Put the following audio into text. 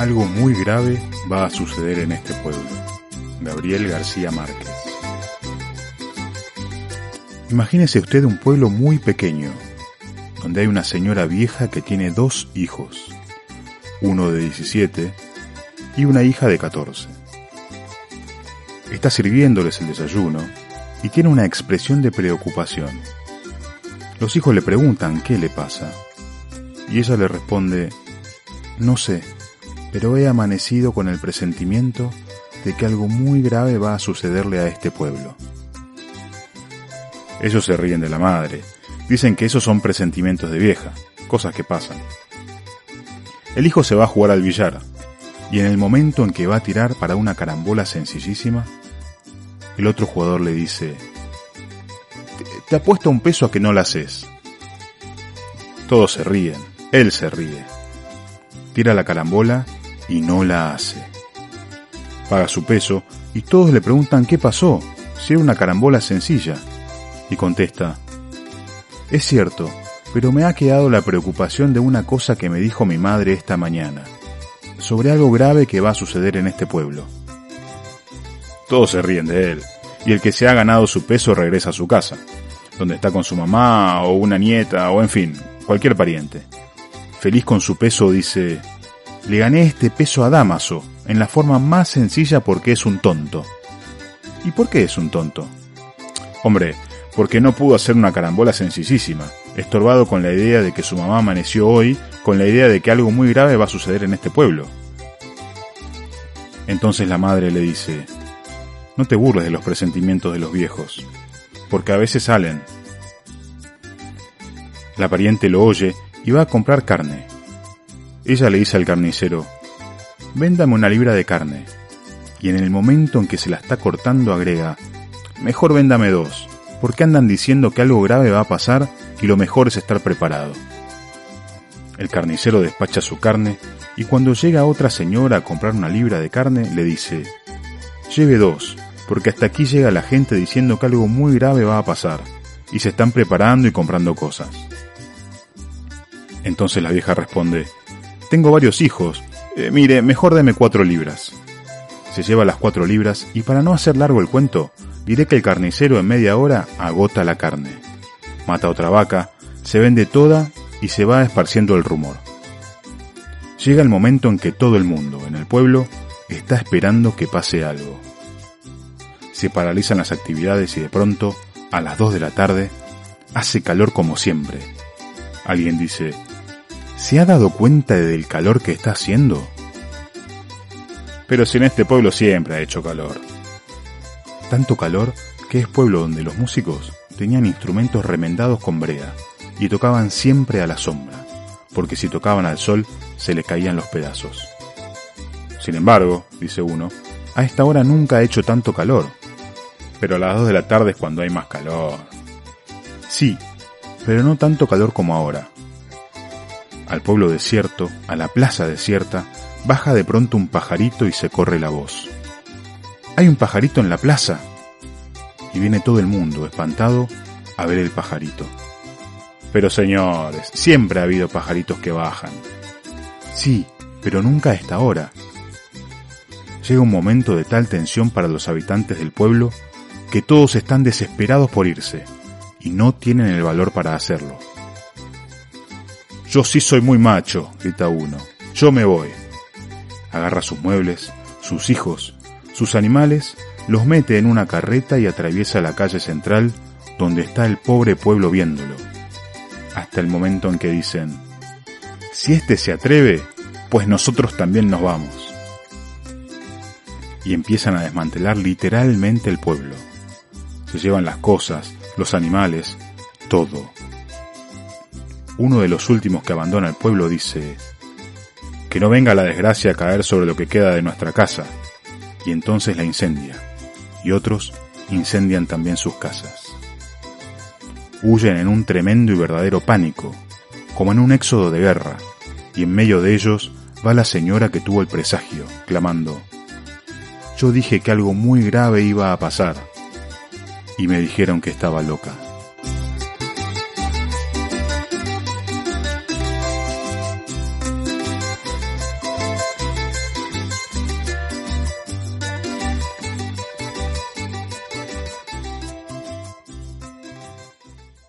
Algo muy grave va a suceder en este pueblo. Gabriel García Márquez. Imagínese usted un pueblo muy pequeño, donde hay una señora vieja que tiene dos hijos, uno de 17 y una hija de 14. Está sirviéndoles el desayuno y tiene una expresión de preocupación. Los hijos le preguntan qué le pasa y ella le responde, no sé, pero he amanecido con el presentimiento de que algo muy grave va a sucederle a este pueblo. Ellos se ríen de la madre, dicen que esos son presentimientos de vieja, cosas que pasan. El hijo se va a jugar al billar, y en el momento en que va a tirar para una carambola sencillísima, el otro jugador le dice, te apuesto un peso a que no la haces. Todos se ríen, él se ríe. Tira la carambola y no la hace. Paga su peso y todos le preguntan qué pasó, si era una carambola sencilla. Y contesta, es cierto, pero me ha quedado la preocupación de una cosa que me dijo mi madre esta mañana, sobre algo grave que va a suceder en este pueblo. Todos se ríen de él, y el que se ha ganado su peso regresa a su casa, donde está con su mamá o una nieta o en fin, cualquier pariente. Feliz con su peso dice, le gané este peso a Damaso, en la forma más sencilla porque es un tonto. ¿Y por qué es un tonto? Hombre, porque no pudo hacer una carambola sencillísima, estorbado con la idea de que su mamá amaneció hoy con la idea de que algo muy grave va a suceder en este pueblo. Entonces la madre le dice, no te burles de los presentimientos de los viejos, porque a veces salen. La pariente lo oye y va a comprar carne. Ella le dice al carnicero, véndame una libra de carne. Y en el momento en que se la está cortando agrega, mejor véndame dos, porque andan diciendo que algo grave va a pasar y lo mejor es estar preparado. El carnicero despacha su carne y cuando llega otra señora a comprar una libra de carne le dice, lleve dos, porque hasta aquí llega la gente diciendo que algo muy grave va a pasar y se están preparando y comprando cosas. Entonces la vieja responde, tengo varios hijos, eh, mire, mejor deme cuatro libras. Se lleva las cuatro libras y para no hacer largo el cuento, diré que el carnicero en media hora agota la carne. Mata otra vaca, se vende toda y se va esparciendo el rumor. Llega el momento en que todo el mundo en el pueblo está esperando que pase algo. Se paralizan las actividades y de pronto, a las 2 de la tarde, hace calor como siempre. Alguien dice, ¿se ha dado cuenta del calor que está haciendo? Pero si en este pueblo siempre ha hecho calor. Tanto calor que es pueblo donde los músicos tenían instrumentos remendados con brea y tocaban siempre a la sombra, porque si tocaban al sol se le caían los pedazos. Sin embargo, dice uno, a esta hora nunca ha hecho tanto calor, pero a las dos de la tarde es cuando hay más calor. Sí, pero no tanto calor como ahora. Al pueblo desierto, a la plaza desierta, baja de pronto un pajarito y se corre la voz. Hay un pajarito en la plaza. Y viene todo el mundo, espantado, a ver el pajarito. Pero señores, siempre ha habido pajaritos que bajan. Sí, pero nunca a esta hora. Llega un momento de tal tensión para los habitantes del pueblo que todos están desesperados por irse y no tienen el valor para hacerlo. Yo sí soy muy macho, grita uno. Yo me voy. Agarra sus muebles, sus hijos, sus animales, los mete en una carreta y atraviesa la calle central donde está el pobre pueblo viéndolo hasta el momento en que dicen, si éste se atreve, pues nosotros también nos vamos. Y empiezan a desmantelar literalmente el pueblo. Se llevan las cosas, los animales, todo. Uno de los últimos que abandona el pueblo dice, que no venga la desgracia a caer sobre lo que queda de nuestra casa, y entonces la incendia, y otros incendian también sus casas. Huyen en un tremendo y verdadero pánico, como en un éxodo de guerra, y en medio de ellos va la señora que tuvo el presagio, clamando, Yo dije que algo muy grave iba a pasar, y me dijeron que estaba loca.